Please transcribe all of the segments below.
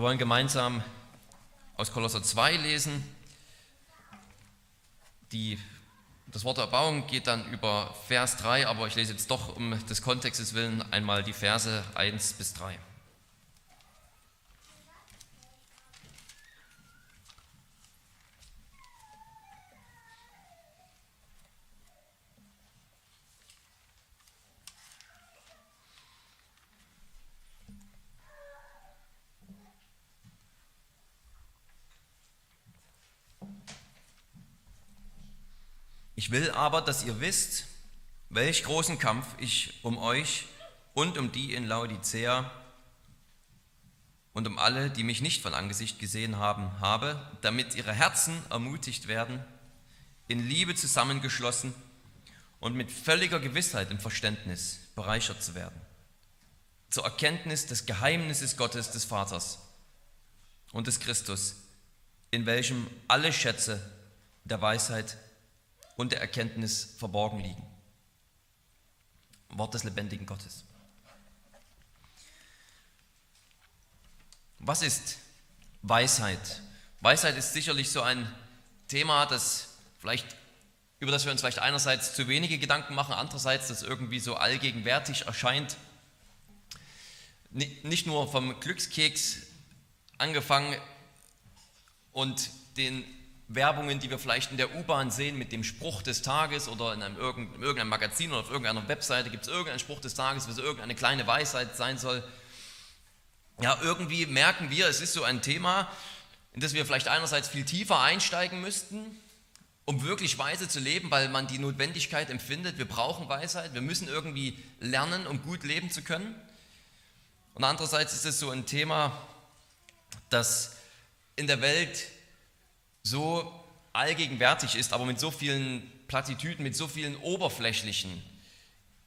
Wir wollen gemeinsam aus Kolosser 2 lesen. Die, das Wort Erbauung geht dann über Vers 3, aber ich lese jetzt doch um des Kontextes willen einmal die Verse 1 bis 3. Ich will aber, dass ihr wisst, welch großen Kampf ich um euch und um die in Laodicea und um alle, die mich nicht von Angesicht gesehen haben, habe, damit ihre Herzen ermutigt werden, in Liebe zusammengeschlossen und mit völliger Gewissheit im Verständnis bereichert zu werden, zur Erkenntnis des Geheimnisses Gottes des Vaters und des Christus, in welchem alle Schätze der Weisheit und der Erkenntnis verborgen liegen. Wort des lebendigen Gottes. Was ist Weisheit? Weisheit ist sicherlich so ein Thema, das vielleicht, über das wir uns vielleicht einerseits zu wenige Gedanken machen, andererseits das irgendwie so allgegenwärtig erscheint. Nicht nur vom Glückskeks angefangen und den Werbungen, die wir vielleicht in der U-Bahn sehen mit dem Spruch des Tages oder in einem irgendeinem Magazin oder auf irgendeiner Webseite gibt es irgendeinen Spruch des Tages, was irgendeine kleine Weisheit sein soll. Ja, irgendwie merken wir, es ist so ein Thema, in das wir vielleicht einerseits viel tiefer einsteigen müssten, um wirklich weise zu leben, weil man die Notwendigkeit empfindet, wir brauchen Weisheit, wir müssen irgendwie lernen, um gut leben zu können. Und andererseits ist es so ein Thema, das in der Welt so allgegenwärtig ist, aber mit so vielen Plattitüden, mit so vielen oberflächlichen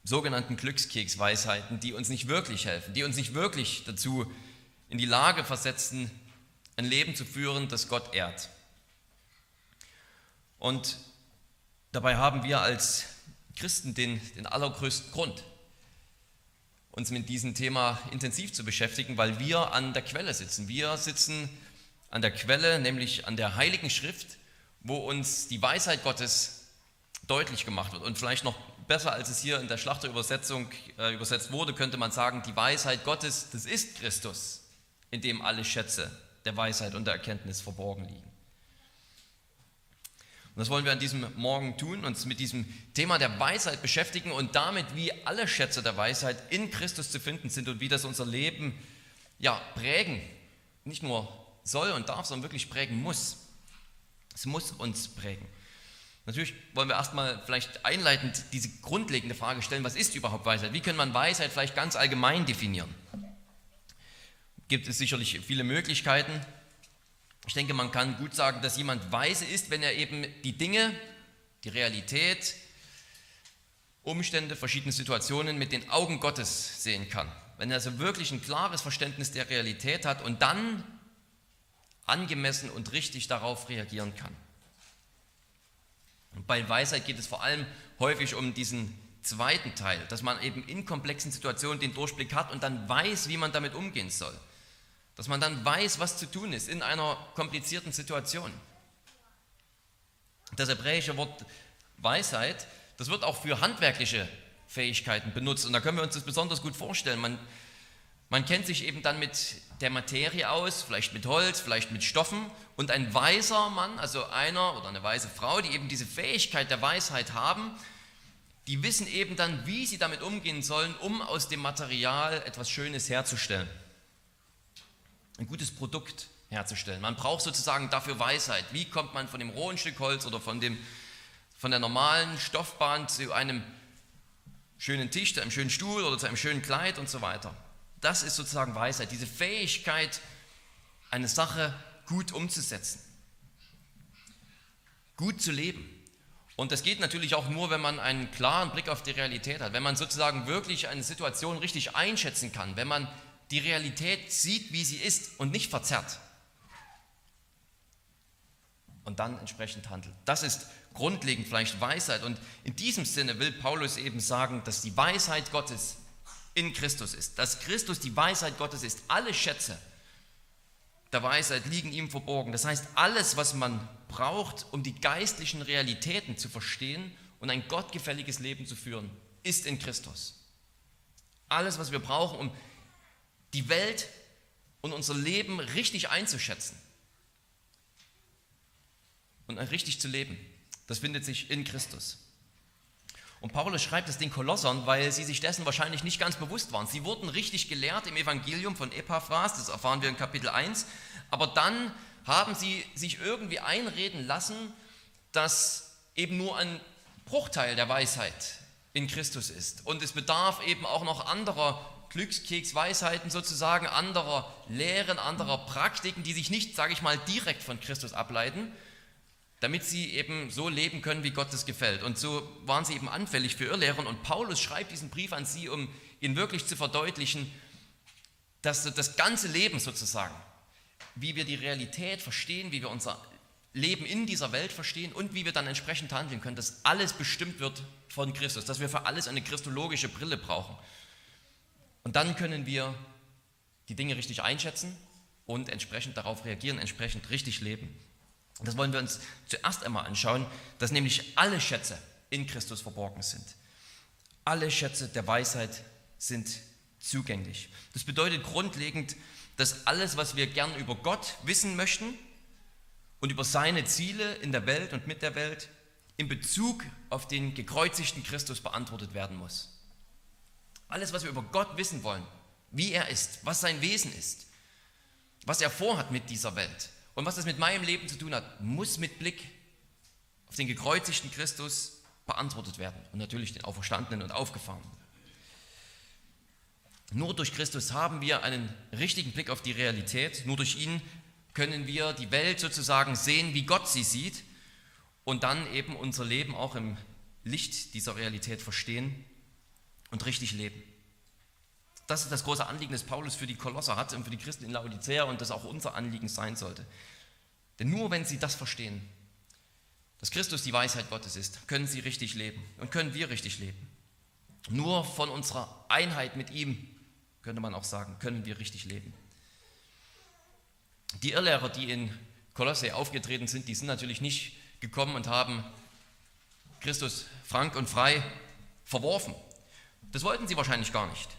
sogenannten Glückskeksweisheiten, die uns nicht wirklich helfen, die uns nicht wirklich dazu in die Lage versetzen, ein Leben zu führen, das Gott ehrt. Und dabei haben wir als Christen den, den allergrößten Grund, uns mit diesem Thema intensiv zu beschäftigen, weil wir an der Quelle sitzen. Wir sitzen an der Quelle, nämlich an der Heiligen Schrift, wo uns die Weisheit Gottes deutlich gemacht wird. Und vielleicht noch besser, als es hier in der Schlachterübersetzung äh, übersetzt wurde, könnte man sagen, die Weisheit Gottes, das ist Christus, in dem alle Schätze der Weisheit und der Erkenntnis verborgen liegen. Und das wollen wir an diesem Morgen tun, uns mit diesem Thema der Weisheit beschäftigen und damit, wie alle Schätze der Weisheit in Christus zu finden sind und wie das unser Leben ja, prägen, nicht nur soll und darf, sondern wirklich prägen muss. Es muss uns prägen. Natürlich wollen wir erstmal vielleicht einleitend diese grundlegende Frage stellen, was ist überhaupt Weisheit? Wie kann man Weisheit vielleicht ganz allgemein definieren? Gibt es sicherlich viele Möglichkeiten. Ich denke, man kann gut sagen, dass jemand weise ist, wenn er eben die Dinge, die Realität, Umstände, verschiedene Situationen mit den Augen Gottes sehen kann. Wenn er also wirklich ein klares Verständnis der Realität hat und dann angemessen und richtig darauf reagieren kann. Und bei Weisheit geht es vor allem häufig um diesen zweiten Teil, dass man eben in komplexen Situationen den Durchblick hat und dann weiß, wie man damit umgehen soll. Dass man dann weiß, was zu tun ist in einer komplizierten Situation. Das hebräische Wort Weisheit, das wird auch für handwerkliche Fähigkeiten benutzt. Und da können wir uns das besonders gut vorstellen. Man, man kennt sich eben dann mit der Materie aus, vielleicht mit Holz, vielleicht mit Stoffen. Und ein weiser Mann, also einer oder eine weise Frau, die eben diese Fähigkeit der Weisheit haben, die wissen eben dann, wie sie damit umgehen sollen, um aus dem Material etwas Schönes herzustellen. Ein gutes Produkt herzustellen. Man braucht sozusagen dafür Weisheit. Wie kommt man von dem rohen Stück Holz oder von, dem, von der normalen Stoffbahn zu einem schönen Tisch, zu einem schönen Stuhl oder zu einem schönen Kleid und so weiter. Das ist sozusagen Weisheit, diese Fähigkeit, eine Sache gut umzusetzen, gut zu leben. Und das geht natürlich auch nur, wenn man einen klaren Blick auf die Realität hat, wenn man sozusagen wirklich eine Situation richtig einschätzen kann, wenn man die Realität sieht, wie sie ist und nicht verzerrt. Und dann entsprechend handelt. Das ist grundlegend vielleicht Weisheit. Und in diesem Sinne will Paulus eben sagen, dass die Weisheit Gottes in Christus ist, dass Christus die Weisheit Gottes ist, alle Schätze der Weisheit liegen ihm verborgen. Das heißt, alles, was man braucht, um die geistlichen Realitäten zu verstehen und ein gottgefälliges Leben zu führen, ist in Christus. Alles, was wir brauchen, um die Welt und unser Leben richtig einzuschätzen und richtig zu leben, das findet sich in Christus. Und Paulus schreibt es den Kolossern, weil sie sich dessen wahrscheinlich nicht ganz bewusst waren. Sie wurden richtig gelehrt im Evangelium von Epaphras, das erfahren wir in Kapitel 1, aber dann haben sie sich irgendwie einreden lassen, dass eben nur ein Bruchteil der Weisheit in Christus ist. Und es bedarf eben auch noch anderer Glückskeksweisheiten sozusagen, anderer Lehren, anderer Praktiken, die sich nicht, sage ich mal, direkt von Christus ableiten, damit sie eben so leben können, wie Gott es gefällt. Und so waren sie eben anfällig für Irrlehren. Und Paulus schreibt diesen Brief an sie, um ihnen wirklich zu verdeutlichen, dass das ganze Leben sozusagen, wie wir die Realität verstehen, wie wir unser Leben in dieser Welt verstehen und wie wir dann entsprechend handeln können, dass alles bestimmt wird von Christus, dass wir für alles eine christologische Brille brauchen. Und dann können wir die Dinge richtig einschätzen und entsprechend darauf reagieren, entsprechend richtig leben. Das wollen wir uns zuerst einmal anschauen, dass nämlich alle Schätze in Christus verborgen sind. Alle Schätze der Weisheit sind zugänglich. Das bedeutet grundlegend, dass alles, was wir gern über Gott wissen möchten und über seine Ziele in der Welt und mit der Welt, in Bezug auf den gekreuzigten Christus beantwortet werden muss. Alles, was wir über Gott wissen wollen, wie er ist, was sein Wesen ist, was er vorhat mit dieser Welt, und was das mit meinem Leben zu tun hat, muss mit Blick auf den gekreuzigten Christus beantwortet werden und natürlich den Auferstandenen und Aufgefahrenen. Nur durch Christus haben wir einen richtigen Blick auf die Realität. Nur durch ihn können wir die Welt sozusagen sehen, wie Gott sie sieht und dann eben unser Leben auch im Licht dieser Realität verstehen und richtig leben. Das ist das große Anliegen, das Paulus für die Kolosser hat und für die Christen in Laodicea und das auch unser Anliegen sein sollte. Denn nur wenn sie das verstehen, dass Christus die Weisheit Gottes ist, können sie richtig leben und können wir richtig leben. Nur von unserer Einheit mit ihm, könnte man auch sagen, können wir richtig leben. Die Irrlehrer, die in Kolosse aufgetreten sind, die sind natürlich nicht gekommen und haben Christus frank und frei verworfen. Das wollten sie wahrscheinlich gar nicht.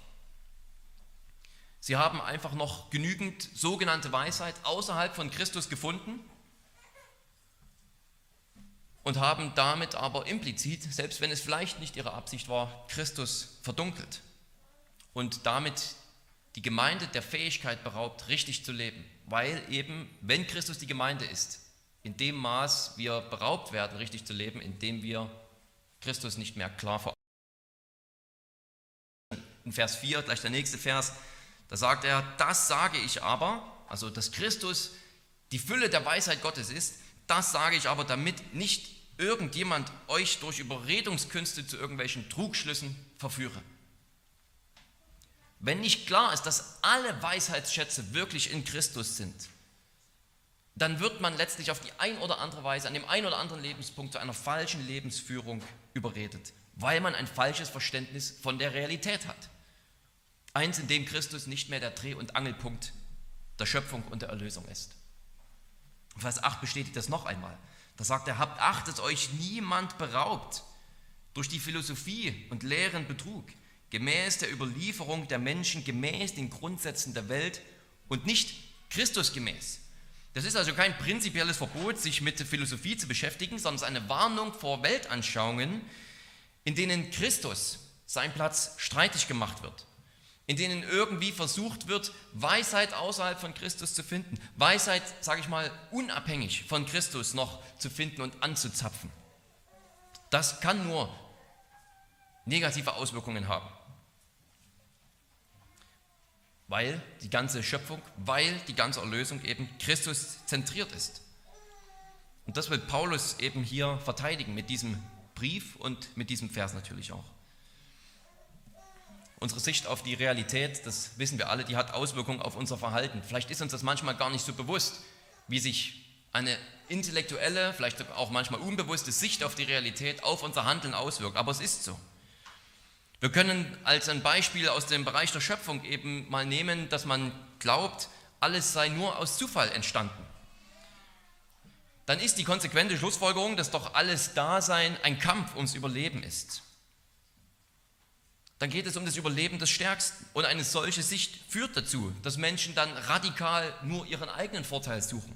Sie haben einfach noch genügend sogenannte Weisheit außerhalb von Christus gefunden und haben damit aber implizit, selbst wenn es vielleicht nicht ihre Absicht war, Christus verdunkelt und damit die Gemeinde der Fähigkeit beraubt, richtig zu leben. Weil eben, wenn Christus die Gemeinde ist, in dem Maß wir beraubt werden, richtig zu leben, indem wir Christus nicht mehr klar vor in Vers 4, gleich der nächste Vers, da sagt er, das sage ich aber, also dass Christus die Fülle der Weisheit Gottes ist, das sage ich aber, damit nicht irgendjemand euch durch Überredungskünste zu irgendwelchen Trugschlüssen verführe. Wenn nicht klar ist, dass alle Weisheitsschätze wirklich in Christus sind, dann wird man letztlich auf die ein oder andere Weise an dem ein oder anderen Lebenspunkt zu einer falschen Lebensführung überredet, weil man ein falsches Verständnis von der Realität hat. Eins, in dem Christus nicht mehr der Dreh- und Angelpunkt der Schöpfung und der Erlösung ist. Vers 8 bestätigt das noch einmal. Da sagt er, habt Acht, dass euch niemand beraubt durch die Philosophie und leeren Betrug, gemäß der Überlieferung der Menschen, gemäß den Grundsätzen der Welt und nicht Christus gemäß. Das ist also kein prinzipielles Verbot, sich mit Philosophie zu beschäftigen, sondern es ist eine Warnung vor Weltanschauungen, in denen Christus sein Platz streitig gemacht wird in denen irgendwie versucht wird, Weisheit außerhalb von Christus zu finden, Weisheit, sage ich mal, unabhängig von Christus noch zu finden und anzuzapfen. Das kann nur negative Auswirkungen haben, weil die ganze Schöpfung, weil die ganze Erlösung eben Christus zentriert ist. Und das will Paulus eben hier verteidigen mit diesem Brief und mit diesem Vers natürlich auch. Unsere Sicht auf die Realität, das wissen wir alle, die hat Auswirkungen auf unser Verhalten. Vielleicht ist uns das manchmal gar nicht so bewusst, wie sich eine intellektuelle, vielleicht auch manchmal unbewusste Sicht auf die Realität auf unser Handeln auswirkt. Aber es ist so. Wir können als ein Beispiel aus dem Bereich der Schöpfung eben mal nehmen, dass man glaubt, alles sei nur aus Zufall entstanden. Dann ist die konsequente Schlussfolgerung, dass doch alles Dasein ein Kampf ums Überleben ist. Dann geht es um das Überleben des Stärksten. Und eine solche Sicht führt dazu, dass Menschen dann radikal nur ihren eigenen Vorteil suchen,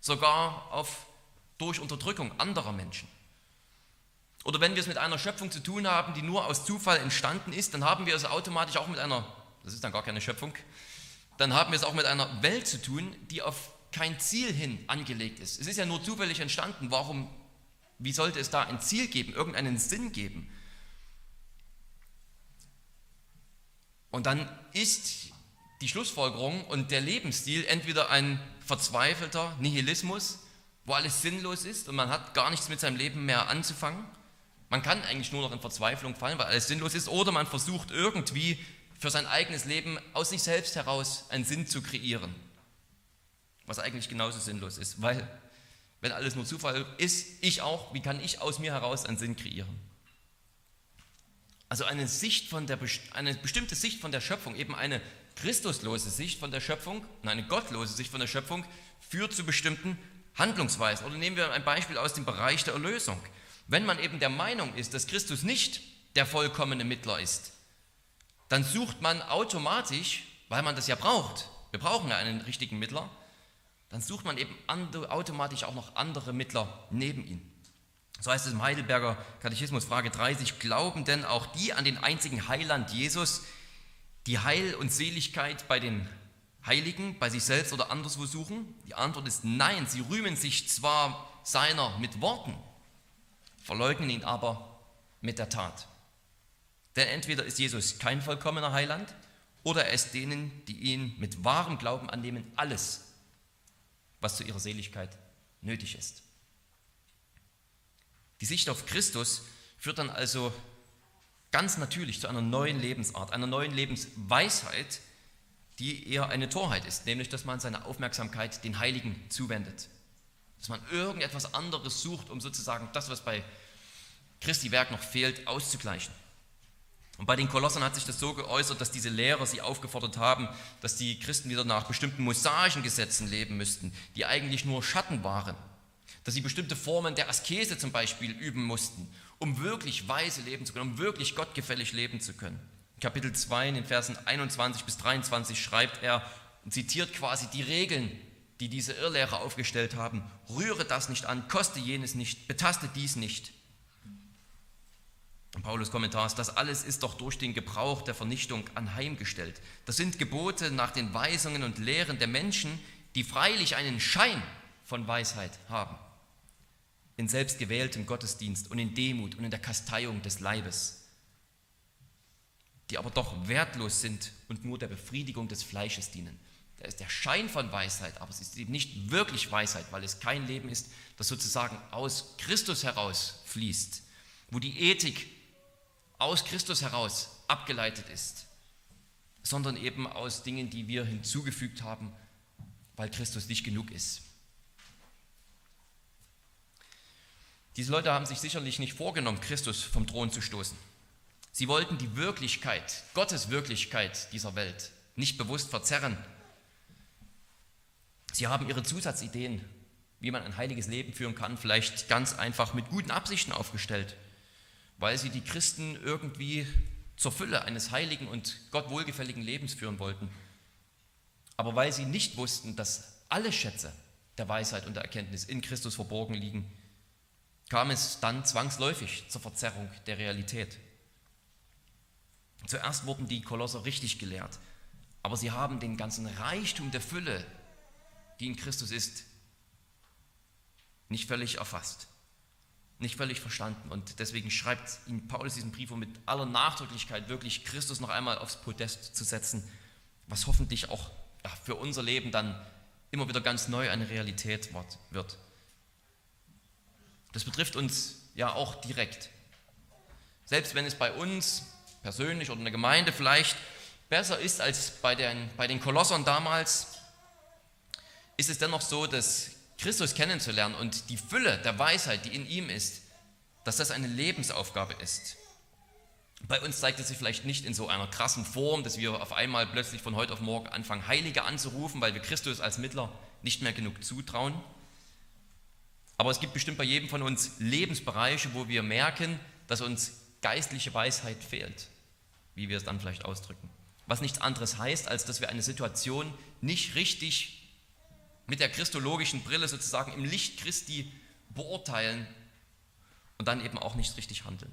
sogar auf, durch Unterdrückung anderer Menschen. Oder wenn wir es mit einer Schöpfung zu tun haben, die nur aus Zufall entstanden ist, dann haben wir es automatisch auch mit einer, das ist dann gar keine Schöpfung, dann haben wir es auch mit einer Welt zu tun, die auf kein Ziel hin angelegt ist. Es ist ja nur zufällig entstanden. Warum, wie sollte es da ein Ziel geben, irgendeinen Sinn geben? Und dann ist die Schlussfolgerung und der Lebensstil entweder ein verzweifelter Nihilismus, wo alles sinnlos ist und man hat gar nichts mit seinem Leben mehr anzufangen, man kann eigentlich nur noch in Verzweiflung fallen, weil alles sinnlos ist, oder man versucht irgendwie für sein eigenes Leben aus sich selbst heraus einen Sinn zu kreieren, was eigentlich genauso sinnlos ist, weil wenn alles nur Zufall ist, ich auch, wie kann ich aus mir heraus einen Sinn kreieren? Also eine, Sicht von der, eine bestimmte Sicht von der Schöpfung, eben eine christuslose Sicht von der Schöpfung, eine gottlose Sicht von der Schöpfung, führt zu bestimmten Handlungsweisen. Oder nehmen wir ein Beispiel aus dem Bereich der Erlösung. Wenn man eben der Meinung ist, dass Christus nicht der vollkommene Mittler ist, dann sucht man automatisch, weil man das ja braucht, wir brauchen ja einen richtigen Mittler, dann sucht man eben automatisch auch noch andere Mittler neben ihn. So heißt es im Heidelberger Katechismus, Frage 30, glauben denn auch die an den einzigen Heiland Jesus, die Heil und Seligkeit bei den Heiligen, bei sich selbst oder anderswo suchen? Die Antwort ist nein, sie rühmen sich zwar seiner mit Worten, verleugnen ihn aber mit der Tat. Denn entweder ist Jesus kein vollkommener Heiland oder er ist denen, die ihn mit wahrem Glauben annehmen, alles, was zu ihrer Seligkeit nötig ist. Die Sicht auf Christus führt dann also ganz natürlich zu einer neuen Lebensart, einer neuen Lebensweisheit, die eher eine Torheit ist, nämlich dass man seine Aufmerksamkeit den Heiligen zuwendet. Dass man irgendetwas anderes sucht, um sozusagen das, was bei Christi Werk noch fehlt, auszugleichen. Und bei den Kolossern hat sich das so geäußert, dass diese Lehrer sie aufgefordert haben, dass die Christen wieder nach bestimmten Mosagengesetzen leben müssten, die eigentlich nur Schatten waren. Dass sie bestimmte Formen der Askese zum Beispiel üben mussten, um wirklich weise leben zu können, um wirklich gottgefällig leben zu können. Kapitel 2 in den Versen 21 bis 23 schreibt er und zitiert quasi die Regeln die diese Irrlehrer aufgestellt haben. Rühre das nicht an, koste jenes nicht, betaste dies nicht. Und Paulus Kommentar ist, das alles ist doch durch den Gebrauch der Vernichtung anheimgestellt. Das sind Gebote nach den Weisungen und Lehren der Menschen, die freilich einen Schein von Weisheit haben. In selbstgewähltem Gottesdienst und in Demut und in der Kasteiung des Leibes, die aber doch wertlos sind und nur der Befriedigung des Fleisches dienen. Da ist der Schein von Weisheit, aber es ist eben nicht wirklich Weisheit, weil es kein Leben ist, das sozusagen aus Christus heraus fließt, wo die Ethik aus Christus heraus abgeleitet ist, sondern eben aus Dingen, die wir hinzugefügt haben, weil Christus nicht genug ist. Diese Leute haben sich sicherlich nicht vorgenommen, Christus vom Thron zu stoßen. Sie wollten die Wirklichkeit, Gottes Wirklichkeit dieser Welt nicht bewusst verzerren Sie haben ihre Zusatzideen, wie man ein heiliges Leben führen kann, vielleicht ganz einfach mit guten Absichten aufgestellt, weil sie die Christen irgendwie zur Fülle eines heiligen und Gott wohlgefälligen Lebens führen wollten. Aber weil sie nicht wussten, dass alle Schätze der Weisheit und der Erkenntnis in Christus verborgen liegen, kam es dann zwangsläufig zur Verzerrung der Realität. Zuerst wurden die Kolosser richtig gelehrt, aber sie haben den ganzen Reichtum der Fülle die in Christus ist, nicht völlig erfasst, nicht völlig verstanden. Und deswegen schreibt ihn Paulus diesen Brief, um mit aller Nachdrücklichkeit wirklich Christus noch einmal aufs Podest zu setzen, was hoffentlich auch ja, für unser Leben dann immer wieder ganz neu eine Realität wird. Das betrifft uns ja auch direkt. Selbst wenn es bei uns persönlich oder in der Gemeinde vielleicht besser ist als bei den, bei den Kolossern damals, ist es dennoch so, dass Christus kennenzulernen und die Fülle der Weisheit, die in ihm ist, dass das eine Lebensaufgabe ist. Bei uns zeigt es sich vielleicht nicht in so einer krassen Form, dass wir auf einmal plötzlich von heute auf morgen anfangen, Heilige anzurufen, weil wir Christus als Mittler nicht mehr genug zutrauen. Aber es gibt bestimmt bei jedem von uns Lebensbereiche, wo wir merken, dass uns geistliche Weisheit fehlt, wie wir es dann vielleicht ausdrücken. Was nichts anderes heißt, als dass wir eine Situation nicht richtig mit der christologischen Brille sozusagen im Licht Christi beurteilen und dann eben auch nicht richtig handeln.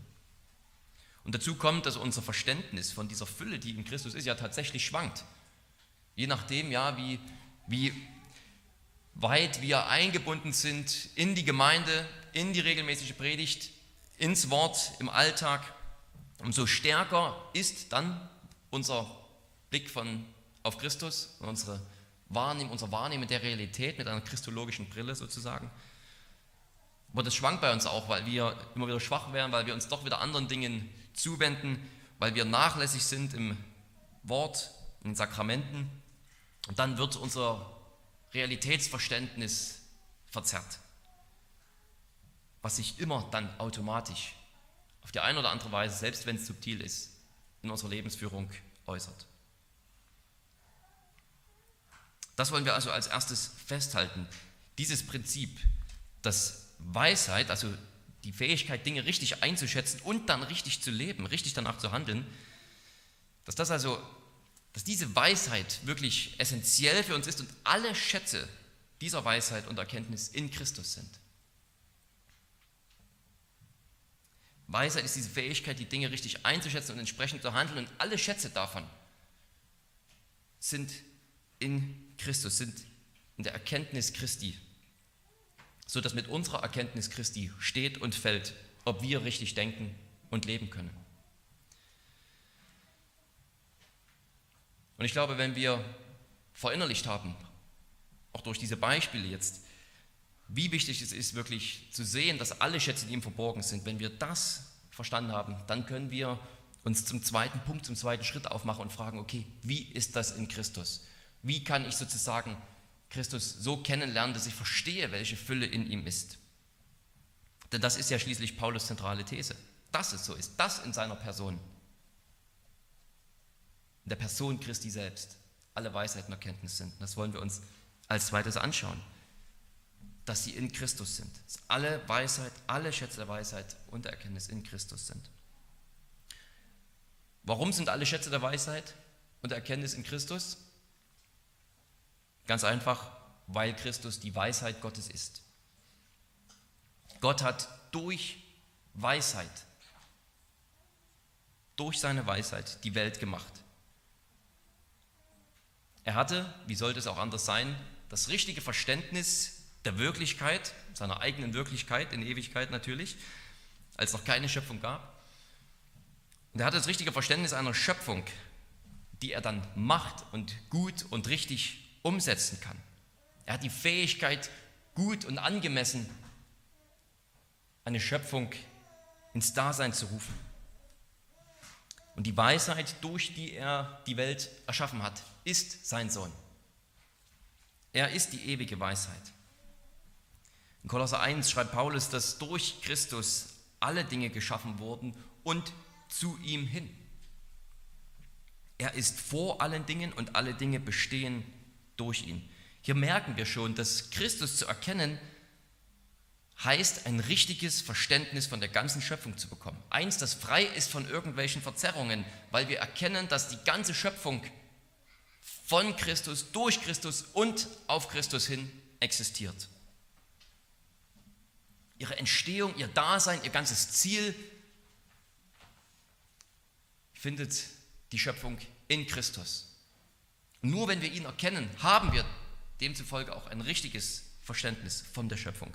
Und dazu kommt, dass unser Verständnis von dieser Fülle, die in Christus ist, ja tatsächlich schwankt. Je nachdem, ja, wie, wie weit wir eingebunden sind in die Gemeinde, in die regelmäßige Predigt, ins Wort, im Alltag, umso stärker ist dann unser Blick von, auf Christus unsere Wahrnehmung, unser Wahrnehmen der Realität mit einer christologischen Brille sozusagen. Aber das schwankt bei uns auch, weil wir immer wieder schwach werden, weil wir uns doch wieder anderen Dingen zuwenden, weil wir nachlässig sind im Wort, in den Sakramenten. Und dann wird unser Realitätsverständnis verzerrt, was sich immer dann automatisch auf die eine oder andere Weise, selbst wenn es subtil ist, in unserer Lebensführung äußert. Das wollen wir also als erstes festhalten. Dieses Prinzip, dass Weisheit, also die Fähigkeit, Dinge richtig einzuschätzen und dann richtig zu leben, richtig danach zu handeln, dass das also, dass diese Weisheit wirklich essentiell für uns ist und alle Schätze dieser Weisheit und Erkenntnis in Christus sind. Weisheit ist diese Fähigkeit, die Dinge richtig einzuschätzen und entsprechend zu handeln und alle Schätze davon sind in Christus, sind in der Erkenntnis Christi so dass mit unserer Erkenntnis Christi steht und fällt, ob wir richtig denken und leben können. Und ich glaube, wenn wir verinnerlicht haben, auch durch diese Beispiele jetzt, wie wichtig es ist, wirklich zu sehen, dass alle Schätze in ihm verborgen sind, wenn wir das verstanden haben, dann können wir uns zum zweiten Punkt, zum zweiten Schritt aufmachen und fragen, okay, wie ist das in Christus? Wie kann ich sozusagen Christus so kennenlernen, dass ich verstehe, welche Fülle in ihm ist. Denn das ist ja schließlich Paulus zentrale These. Dass es so ist, das in seiner Person. Der Person Christi selbst alle Weisheit und Erkenntnis sind. Das wollen wir uns als zweites anschauen. Dass sie in Christus sind. Dass alle Weisheit, alle Schätze der Weisheit und der Erkenntnis in Christus sind. Warum sind alle Schätze der Weisheit und der Erkenntnis in Christus? Ganz einfach, weil Christus die Weisheit Gottes ist. Gott hat durch Weisheit, durch seine Weisheit die Welt gemacht. Er hatte, wie sollte es auch anders sein, das richtige Verständnis der Wirklichkeit, seiner eigenen Wirklichkeit in Ewigkeit natürlich, als noch keine Schöpfung gab. Und er hatte das richtige Verständnis einer Schöpfung, die er dann macht und gut und richtig umsetzen kann. Er hat die Fähigkeit, gut und angemessen eine Schöpfung ins Dasein zu rufen. Und die Weisheit, durch die er die Welt erschaffen hat, ist sein Sohn. Er ist die ewige Weisheit. In Kolosser 1 schreibt Paulus, dass durch Christus alle Dinge geschaffen wurden und zu ihm hin. Er ist vor allen Dingen und alle Dinge bestehen durch ihn. Hier merken wir schon, dass Christus zu erkennen heißt, ein richtiges Verständnis von der ganzen Schöpfung zu bekommen. Eins, das frei ist von irgendwelchen Verzerrungen, weil wir erkennen, dass die ganze Schöpfung von Christus, durch Christus und auf Christus hin existiert. Ihre Entstehung, ihr Dasein, ihr ganzes Ziel findet die Schöpfung in Christus. Nur wenn wir ihn erkennen, haben wir demzufolge auch ein richtiges Verständnis von der Schöpfung.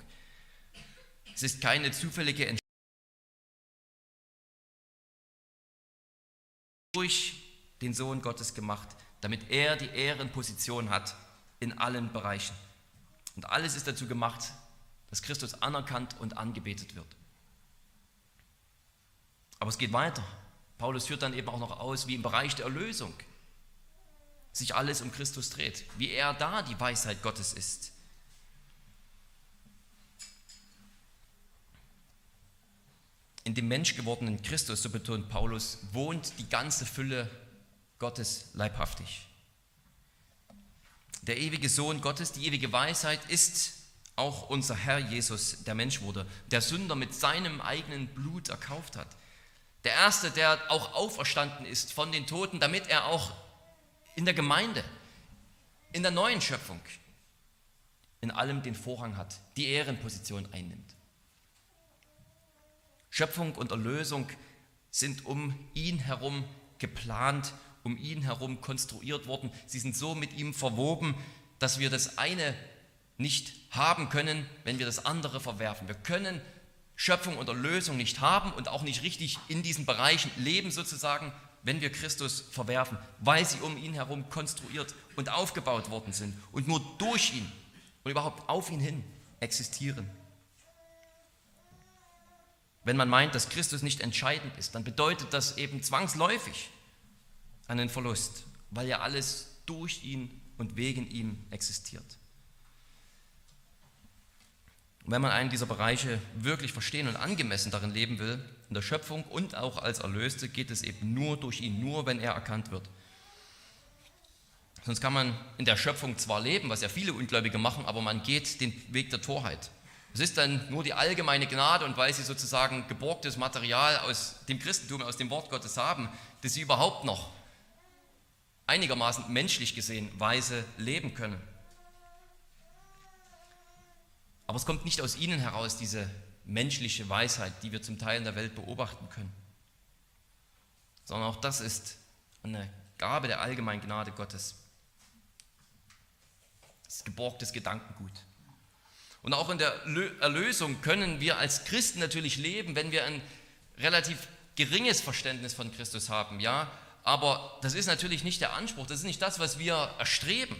Es ist keine zufällige Entscheidung durch den Sohn Gottes gemacht, damit er die Ehrenposition hat in allen Bereichen. Und alles ist dazu gemacht, dass Christus anerkannt und angebetet wird. Aber es geht weiter. Paulus führt dann eben auch noch aus, wie im Bereich der Erlösung sich alles um Christus dreht, wie er da die Weisheit Gottes ist. in dem menschgewordenen Christus, so betont Paulus, wohnt die ganze Fülle Gottes leibhaftig. Der ewige Sohn Gottes, die ewige Weisheit ist auch unser Herr Jesus, der Mensch wurde, der Sünder mit seinem eigenen Blut erkauft hat. Der Erste, der auch auferstanden ist von den Toten, damit er auch in der Gemeinde, in der neuen Schöpfung, in allem den Vorrang hat, die Ehrenposition einnimmt. Schöpfung und Erlösung sind um ihn herum geplant, um ihn herum konstruiert worden. Sie sind so mit ihm verwoben, dass wir das eine nicht haben können, wenn wir das andere verwerfen. Wir können Schöpfung und Erlösung nicht haben und auch nicht richtig in diesen Bereichen leben sozusagen, wenn wir Christus verwerfen, weil sie um ihn herum konstruiert und aufgebaut worden sind und nur durch ihn und überhaupt auf ihn hin existieren. Wenn man meint, dass Christus nicht entscheidend ist, dann bedeutet das eben zwangsläufig einen Verlust, weil ja alles durch ihn und wegen ihm existiert. Und wenn man einen dieser Bereiche wirklich verstehen und angemessen darin leben will, in der Schöpfung und auch als Erlöste, geht es eben nur durch ihn, nur wenn er erkannt wird. Sonst kann man in der Schöpfung zwar leben, was ja viele Ungläubige machen, aber man geht den Weg der Torheit. Es ist dann nur die allgemeine Gnade und weil sie sozusagen geborgtes Material aus dem Christentum, aus dem Wort Gottes haben, dass sie überhaupt noch einigermaßen menschlich gesehen weise leben können. Aber es kommt nicht aus ihnen heraus, diese menschliche Weisheit, die wir zum Teil in der Welt beobachten können, sondern auch das ist eine Gabe der allgemeinen Gnade Gottes. Das ist geborgtes Gedankengut. Und auch in der Erlösung können wir als Christen natürlich leben, wenn wir ein relativ geringes Verständnis von Christus haben, ja. Aber das ist natürlich nicht der Anspruch, das ist nicht das, was wir erstreben.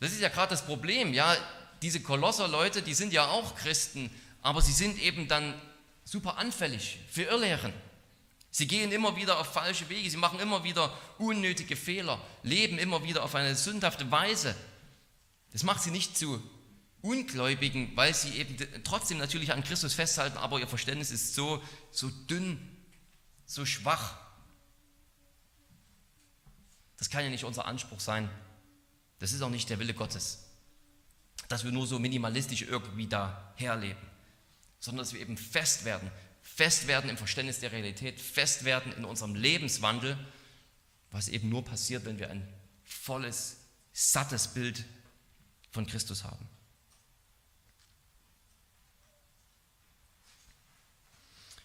Das ist ja gerade das Problem, ja. Diese Kolosser-Leute, die sind ja auch Christen, aber sie sind eben dann super anfällig für Irrlehren. Sie gehen immer wieder auf falsche Wege, sie machen immer wieder unnötige Fehler, leben immer wieder auf eine sündhafte Weise. Das macht sie nicht zu Ungläubigen, weil sie eben trotzdem natürlich an Christus festhalten, aber ihr Verständnis ist so, so dünn, so schwach. Das kann ja nicht unser Anspruch sein. Das ist auch nicht der Wille Gottes, dass wir nur so minimalistisch irgendwie da herleben, sondern dass wir eben fest werden, fest werden im Verständnis der Realität, fest werden in unserem Lebenswandel, was eben nur passiert, wenn wir ein volles, sattes Bild von Christus haben.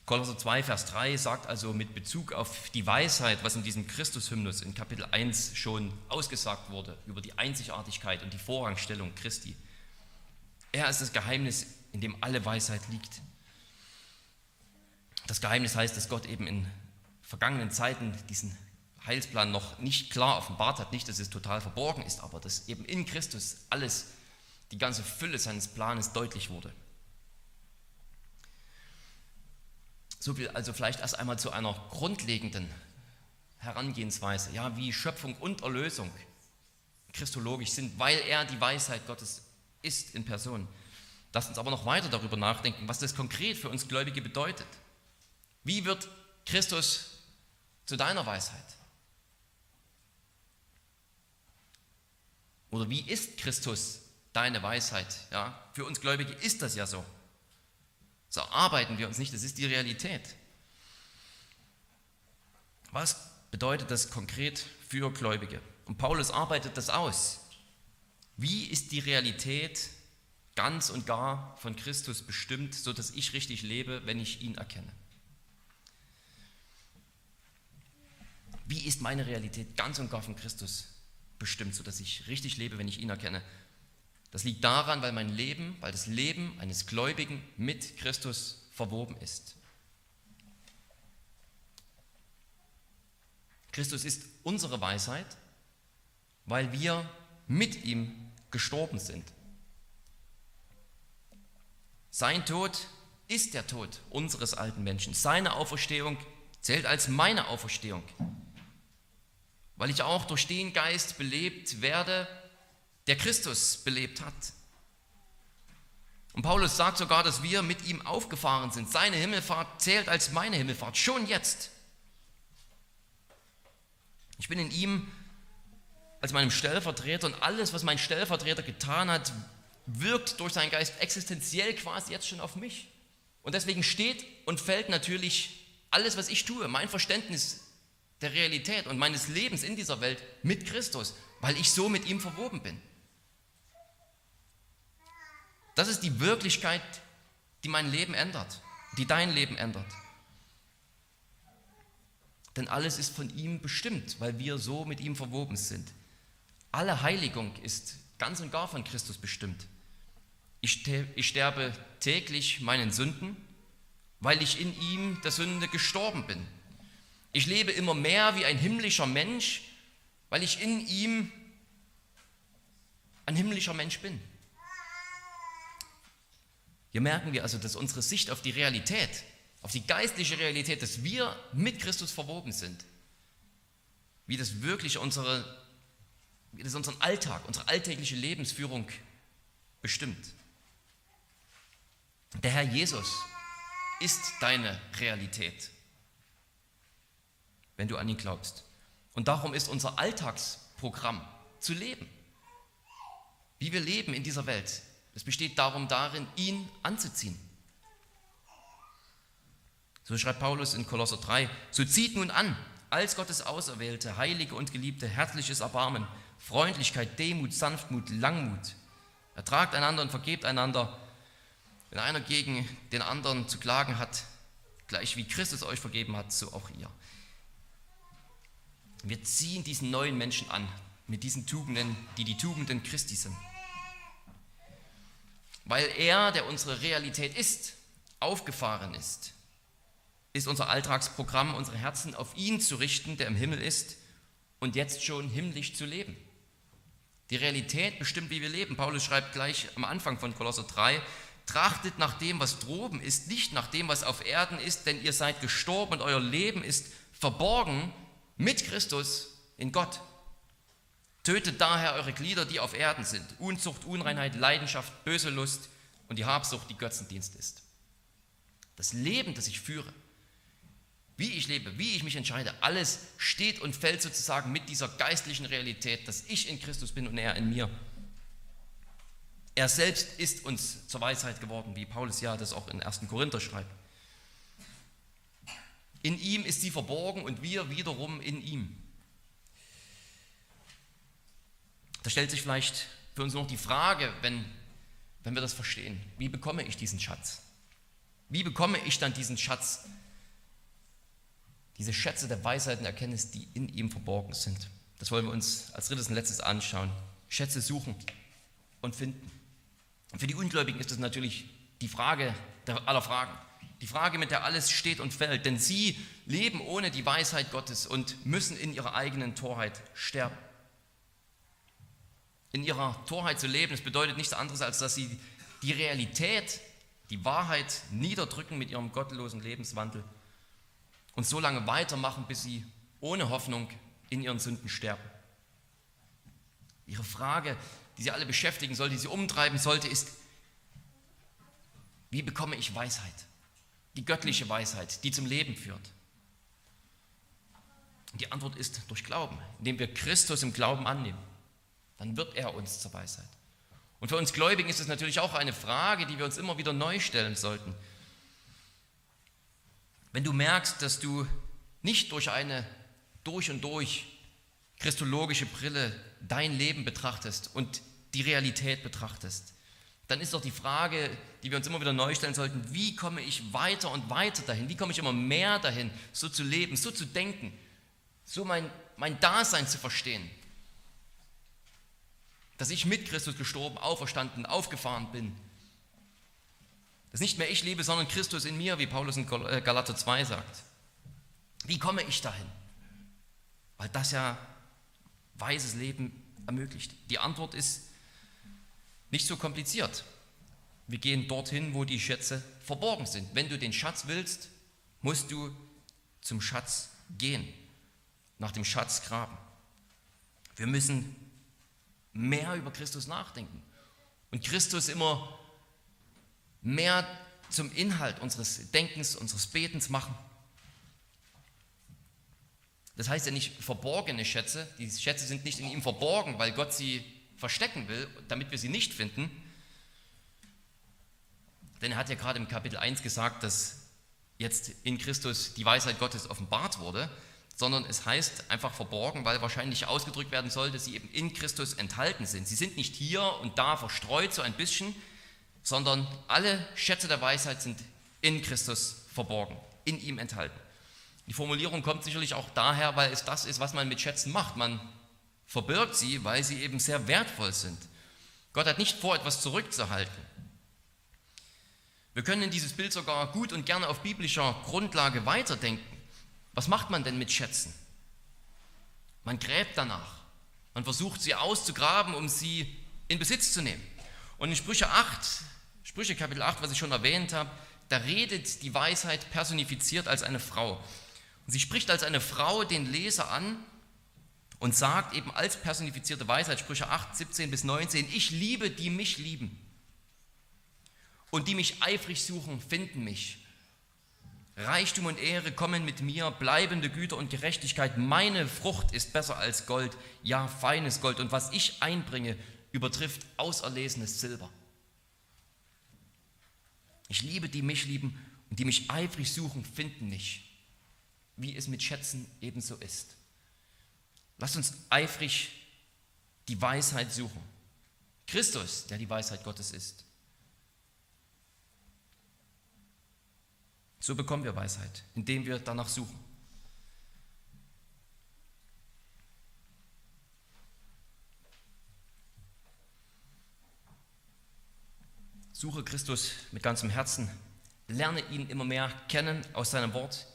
Kolosser 2, Vers 3 sagt also mit Bezug auf die Weisheit, was in diesem Christus-Hymnus in Kapitel 1 schon ausgesagt wurde, über die Einzigartigkeit und die Vorrangstellung Christi. Er ist das Geheimnis, in dem alle Weisheit liegt. Das Geheimnis heißt, dass Gott eben in vergangenen Zeiten diesen Heilsplan noch nicht klar offenbart hat, nicht, dass es total verborgen ist, aber dass eben in Christus alles, die ganze Fülle seines Planes deutlich wurde. So viel also vielleicht erst einmal zu einer grundlegenden Herangehensweise, ja, wie Schöpfung und Erlösung christologisch sind, weil er die Weisheit Gottes ist in Person. Lass uns aber noch weiter darüber nachdenken, was das konkret für uns Gläubige bedeutet. Wie wird Christus zu deiner Weisheit? Oder wie ist Christus deine Weisheit? Ja, für uns Gläubige ist das ja so. So arbeiten wir uns nicht, das ist die Realität. Was bedeutet das konkret für Gläubige? Und Paulus arbeitet das aus. Wie ist die Realität ganz und gar von Christus bestimmt, sodass ich richtig lebe, wenn ich ihn erkenne? Wie ist meine Realität ganz und gar von Christus bestimmt, sodass ich richtig lebe, wenn ich ihn erkenne? Das liegt daran, weil mein Leben, weil das Leben eines Gläubigen mit Christus verwoben ist. Christus ist unsere Weisheit, weil wir mit ihm gestorben sind. Sein Tod ist der Tod unseres alten Menschen. Seine Auferstehung zählt als meine Auferstehung, weil ich auch durch den Geist belebt werde, der Christus belebt hat. Und Paulus sagt sogar, dass wir mit ihm aufgefahren sind. Seine Himmelfahrt zählt als meine Himmelfahrt, schon jetzt. Ich bin in ihm als meinem Stellvertreter und alles, was mein Stellvertreter getan hat, wirkt durch seinen Geist existenziell quasi jetzt schon auf mich. Und deswegen steht und fällt natürlich alles, was ich tue, mein Verständnis der Realität und meines Lebens in dieser Welt mit Christus, weil ich so mit ihm verwoben bin. Das ist die Wirklichkeit, die mein Leben ändert, die dein Leben ändert. Denn alles ist von ihm bestimmt, weil wir so mit ihm verwoben sind. Alle Heiligung ist ganz und gar von Christus bestimmt. Ich sterbe täglich meinen Sünden, weil ich in ihm der Sünde gestorben bin. Ich lebe immer mehr wie ein himmlischer Mensch, weil ich in ihm ein himmlischer Mensch bin. Hier merken wir also, dass unsere Sicht auf die Realität, auf die geistliche Realität, dass wir mit Christus verwoben sind, wie das wirklich unsere, wie das unseren Alltag, unsere alltägliche Lebensführung bestimmt. Der Herr Jesus ist deine Realität, wenn du an ihn glaubst. Und darum ist unser Alltagsprogramm zu leben. Wie wir leben in dieser Welt, es besteht darum darin, ihn anzuziehen. So schreibt Paulus in Kolosser 3, so zieht nun an, als Gottes Auserwählte, Heilige und Geliebte, herzliches Erbarmen, Freundlichkeit, Demut, Sanftmut, Langmut. Ertragt einander und vergebt einander. Wenn einer gegen den anderen zu klagen hat, gleich wie Christus euch vergeben hat, so auch ihr. Wir ziehen diesen neuen Menschen an mit diesen Tugenden, die die Tugenden Christi sind weil er, der unsere Realität ist, aufgefahren ist, ist unser Alltagsprogramm, unsere Herzen auf ihn zu richten, der im Himmel ist und jetzt schon himmlisch zu leben. Die Realität bestimmt, wie wir leben. Paulus schreibt gleich am Anfang von Kolosser 3, trachtet nach dem, was droben ist, nicht nach dem, was auf Erden ist, denn ihr seid gestorben und euer Leben ist verborgen mit Christus in Gott. Tötet daher eure Glieder, die auf Erden sind. Unzucht, Unreinheit, Leidenschaft, böse Lust und die Habsucht, die Götzendienst ist. Das Leben, das ich führe, wie ich lebe, wie ich mich entscheide, alles steht und fällt sozusagen mit dieser geistlichen Realität, dass ich in Christus bin und er in mir. Er selbst ist uns zur Weisheit geworden, wie Paulus ja das auch in 1. Korinther schreibt. In ihm ist sie verborgen und wir wiederum in ihm. Da stellt sich vielleicht für uns noch die Frage, wenn, wenn wir das verstehen, wie bekomme ich diesen Schatz? Wie bekomme ich dann diesen Schatz, diese Schätze der Weisheit und Erkenntnis, die in ihm verborgen sind? Das wollen wir uns als drittes und letztes anschauen. Schätze suchen und finden. Und für die Ungläubigen ist das natürlich die Frage aller Fragen. Die Frage, mit der alles steht und fällt. Denn sie leben ohne die Weisheit Gottes und müssen in ihrer eigenen Torheit sterben in ihrer Torheit zu leben, das bedeutet nichts anderes, als dass sie die Realität, die Wahrheit niederdrücken mit ihrem gottlosen Lebenswandel und so lange weitermachen, bis sie ohne Hoffnung in ihren Sünden sterben. Ihre Frage, die sie alle beschäftigen soll, die sie umtreiben sollte, ist, wie bekomme ich Weisheit? Die göttliche Weisheit, die zum Leben führt. Die Antwort ist durch Glauben, indem wir Christus im Glauben annehmen dann wird er uns zur Weisheit. Und für uns Gläubigen ist es natürlich auch eine Frage, die wir uns immer wieder neu stellen sollten. Wenn du merkst, dass du nicht durch eine durch und durch christologische Brille dein Leben betrachtest und die Realität betrachtest, dann ist doch die Frage, die wir uns immer wieder neu stellen sollten, wie komme ich weiter und weiter dahin? Wie komme ich immer mehr dahin, so zu leben, so zu denken, so mein, mein Dasein zu verstehen? Dass ich mit Christus gestorben, auferstanden, aufgefahren bin. Dass nicht mehr ich lebe, sondern Christus in mir, wie Paulus in äh, Galater 2 sagt. Wie komme ich dahin? Weil das ja weises Leben ermöglicht. Die Antwort ist nicht so kompliziert. Wir gehen dorthin, wo die Schätze verborgen sind. Wenn du den Schatz willst, musst du zum Schatz gehen, nach dem Schatz graben. Wir müssen mehr über Christus nachdenken und Christus immer mehr zum Inhalt unseres Denkens, unseres Betens machen. Das heißt ja nicht verborgene Schätze. Die Schätze sind nicht in ihm verborgen, weil Gott sie verstecken will, damit wir sie nicht finden. Denn er hat ja gerade im Kapitel 1 gesagt, dass jetzt in Christus die Weisheit Gottes offenbart wurde, sondern es heißt einfach verborgen, weil wahrscheinlich ausgedrückt werden soll, dass sie eben in Christus enthalten sind. Sie sind nicht hier und da verstreut so ein bisschen, sondern alle Schätze der Weisheit sind in Christus verborgen, in ihm enthalten. Die Formulierung kommt sicherlich auch daher, weil es das ist, was man mit Schätzen macht. Man verbirgt sie, weil sie eben sehr wertvoll sind. Gott hat nicht vor, etwas zurückzuhalten. Wir können in dieses Bild sogar gut und gerne auf biblischer Grundlage weiterdenken. Was macht man denn mit Schätzen? Man gräbt danach. Man versucht sie auszugraben, um sie in Besitz zu nehmen. Und in Sprüche 8, Sprüche Kapitel 8, was ich schon erwähnt habe, da redet die Weisheit personifiziert als eine Frau. Und sie spricht als eine Frau den Leser an und sagt eben als personifizierte Weisheit, Sprüche 8, 17 bis 19, ich liebe, die mich lieben. Und die mich eifrig suchen, finden mich. Reichtum und Ehre kommen mit mir, bleibende Güter und Gerechtigkeit. Meine Frucht ist besser als Gold, ja feines Gold. Und was ich einbringe, übertrifft auserlesenes Silber. Ich liebe, die mich lieben und die mich eifrig suchen, finden mich wie es mit Schätzen ebenso ist. Lasst uns eifrig die Weisheit suchen. Christus, der die Weisheit Gottes ist. So bekommen wir Weisheit, indem wir danach suchen. Suche Christus mit ganzem Herzen, lerne ihn immer mehr kennen aus seinem Wort,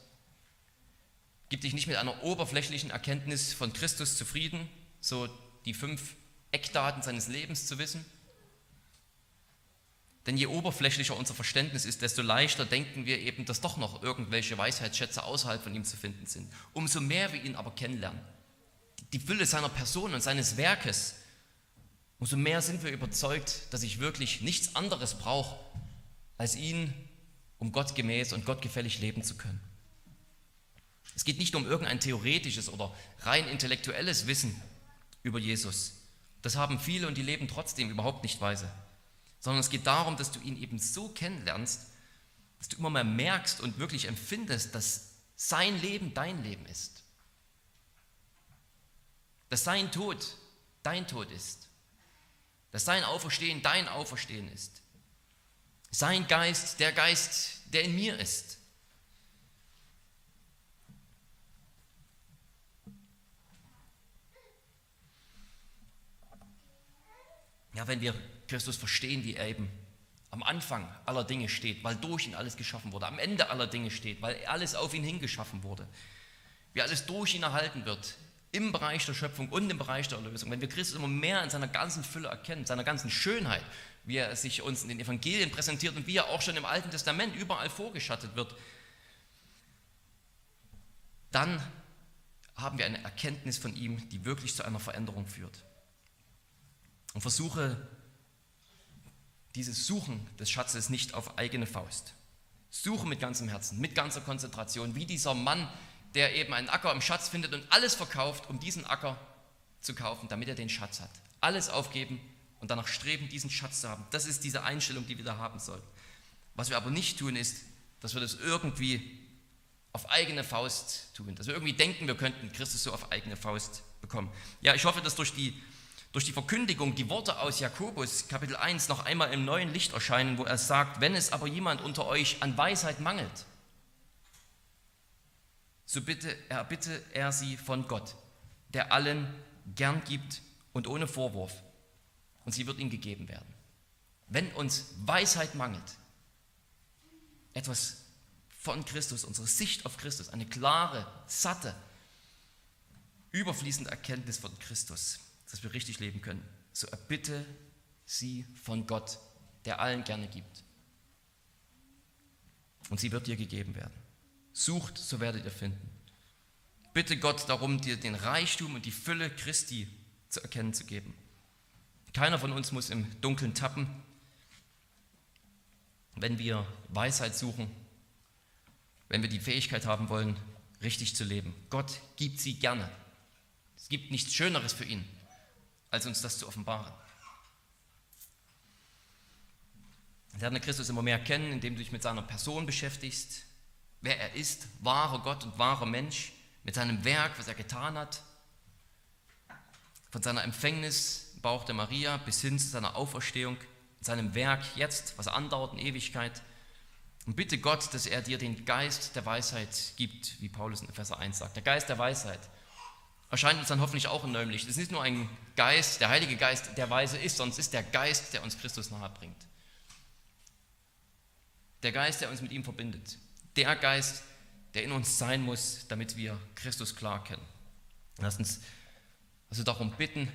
Gib dich nicht mit einer oberflächlichen Erkenntnis von Christus zufrieden, so die fünf Eckdaten seines Lebens zu wissen. Denn je oberflächlicher unser Verständnis ist, desto leichter denken wir eben, dass doch noch irgendwelche Weisheitsschätze außerhalb von ihm zu finden sind. Umso mehr wir ihn aber kennenlernen, die Fülle seiner Person und seines Werkes, umso mehr sind wir überzeugt, dass ich wirklich nichts anderes brauche, als ihn, um Gott gemäß und gottgefällig leben zu können. Es geht nicht um irgendein theoretisches oder rein intellektuelles Wissen über Jesus. Das haben viele und die leben trotzdem überhaupt nicht weise. Sondern es geht darum, dass du ihn eben so kennenlernst, dass du immer mehr merkst und wirklich empfindest, dass sein Leben dein Leben ist. Dass sein Tod dein Tod ist. Dass sein Auferstehen dein Auferstehen ist. Sein Geist der Geist, der in mir ist. Ja, wenn wir Christus verstehen, wie er eben am Anfang aller Dinge steht, weil durch ihn alles geschaffen wurde, am Ende aller Dinge steht, weil alles auf ihn hingeschaffen wurde, wie alles durch ihn erhalten wird, im Bereich der Schöpfung und im Bereich der Erlösung. Wenn wir Christus immer mehr in seiner ganzen Fülle erkennen, seiner ganzen Schönheit, wie er sich uns in den Evangelien präsentiert und wie er auch schon im Alten Testament überall vorgeschattet wird, dann haben wir eine Erkenntnis von ihm, die wirklich zu einer Veränderung führt. Und versuche dieses Suchen des Schatzes nicht auf eigene Faust. Suche mit ganzem Herzen, mit ganzer Konzentration, wie dieser Mann, der eben einen Acker im Schatz findet und alles verkauft, um diesen Acker zu kaufen, damit er den Schatz hat. Alles aufgeben und danach streben, diesen Schatz zu haben. Das ist diese Einstellung, die wir da haben sollten. Was wir aber nicht tun, ist, dass wir das irgendwie auf eigene Faust tun, dass wir irgendwie denken, wir könnten Christus so auf eigene Faust bekommen. Ja, ich hoffe, dass durch die durch die Verkündigung die Worte aus Jakobus Kapitel 1 noch einmal im neuen Licht erscheinen, wo er sagt, wenn es aber jemand unter euch an Weisheit mangelt, so bitte er bitte er sie von Gott, der allen gern gibt und ohne Vorwurf, und sie wird ihm gegeben werden. Wenn uns Weisheit mangelt, etwas von Christus, unsere Sicht auf Christus, eine klare, satte, überfließende Erkenntnis von Christus, dass wir richtig leben können, so erbitte sie von Gott, der allen gerne gibt. Und sie wird dir gegeben werden. Sucht, so werdet ihr finden. Bitte Gott darum, dir den Reichtum und die Fülle Christi zu erkennen zu geben. Keiner von uns muss im Dunkeln tappen. wenn wir Weisheit suchen, wenn wir die Fähigkeit haben wollen, richtig zu leben. Gott gibt sie gerne. Es gibt nichts Schöneres für ihn, als uns das zu offenbaren. Lerne Christus immer mehr kennen, indem du dich mit seiner Person beschäftigst, wer er ist, wahrer Gott und wahrer Mensch, mit seinem Werk, was er getan hat, von seiner Empfängnis im Bauch der Maria bis hin zu seiner Auferstehung, seinem Werk jetzt, was andauert in Ewigkeit. Und bitte Gott, dass er dir den Geist der Weisheit gibt, wie Paulus in Epheser 1 sagt. Der Geist der Weisheit erscheint uns dann hoffentlich auch in neuem Licht. Es ist nicht nur ein Geist, der Heilige Geist, der weise ist, sondern es ist der Geist, der uns Christus nahe bringt. Der Geist, der uns mit ihm verbindet. Der Geist, der in uns sein muss, damit wir Christus klar kennen. Lass uns also darum bitten,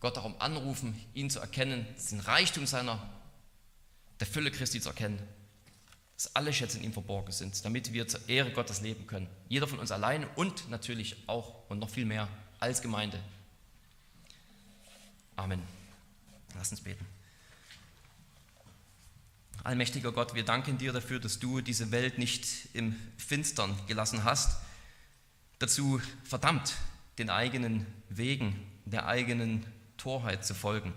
Gott darum anrufen, ihn zu erkennen, den Reichtum seiner, der Fülle Christi zu erkennen, dass alle Schätze in ihm verborgen sind, damit wir zur Ehre Gottes leben können. Jeder von uns alleine und natürlich auch und noch viel mehr als Gemeinde. Amen. Lass uns beten. Allmächtiger Gott, wir danken dir dafür, dass du diese Welt nicht im Finstern gelassen hast, dazu verdammt, den eigenen Wegen, der eigenen Torheit zu folgen,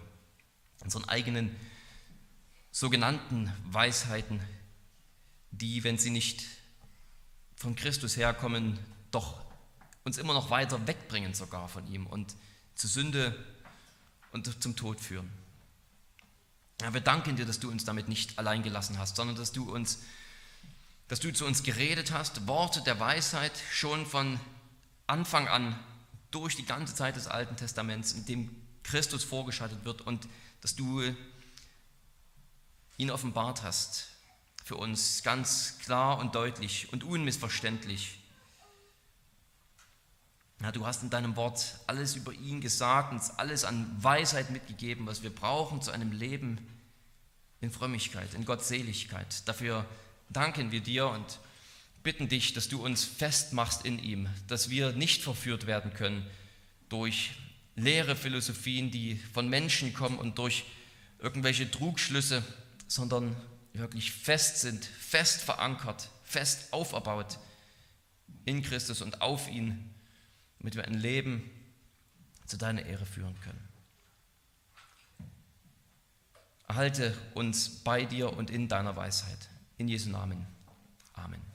unseren eigenen sogenannten Weisheiten, die, wenn sie nicht von Christus herkommen, doch uns immer noch weiter wegbringen sogar von ihm und zur Sünde und zum Tod führen. Ja, wir danken dir, dass du uns damit nicht allein gelassen hast, sondern dass du uns, dass du zu uns geredet hast, Worte der Weisheit schon von Anfang an durch die ganze Zeit des Alten Testaments, in dem Christus vorgeschaltet wird und dass du ihn offenbart hast für uns ganz klar und deutlich und unmissverständlich. Ja, du hast in deinem Wort alles über ihn gesagt, uns alles an Weisheit mitgegeben, was wir brauchen zu einem Leben in Frömmigkeit, in Gottseligkeit. Dafür danken wir dir und bitten dich, dass du uns festmachst in ihm, dass wir nicht verführt werden können durch leere Philosophien, die von Menschen kommen und durch irgendwelche Trugschlüsse, sondern wirklich fest sind, fest verankert, fest auferbaut in Christus und auf ihn damit wir ein Leben zu deiner Ehre führen können. Erhalte uns bei dir und in deiner Weisheit. In Jesu Namen. Amen.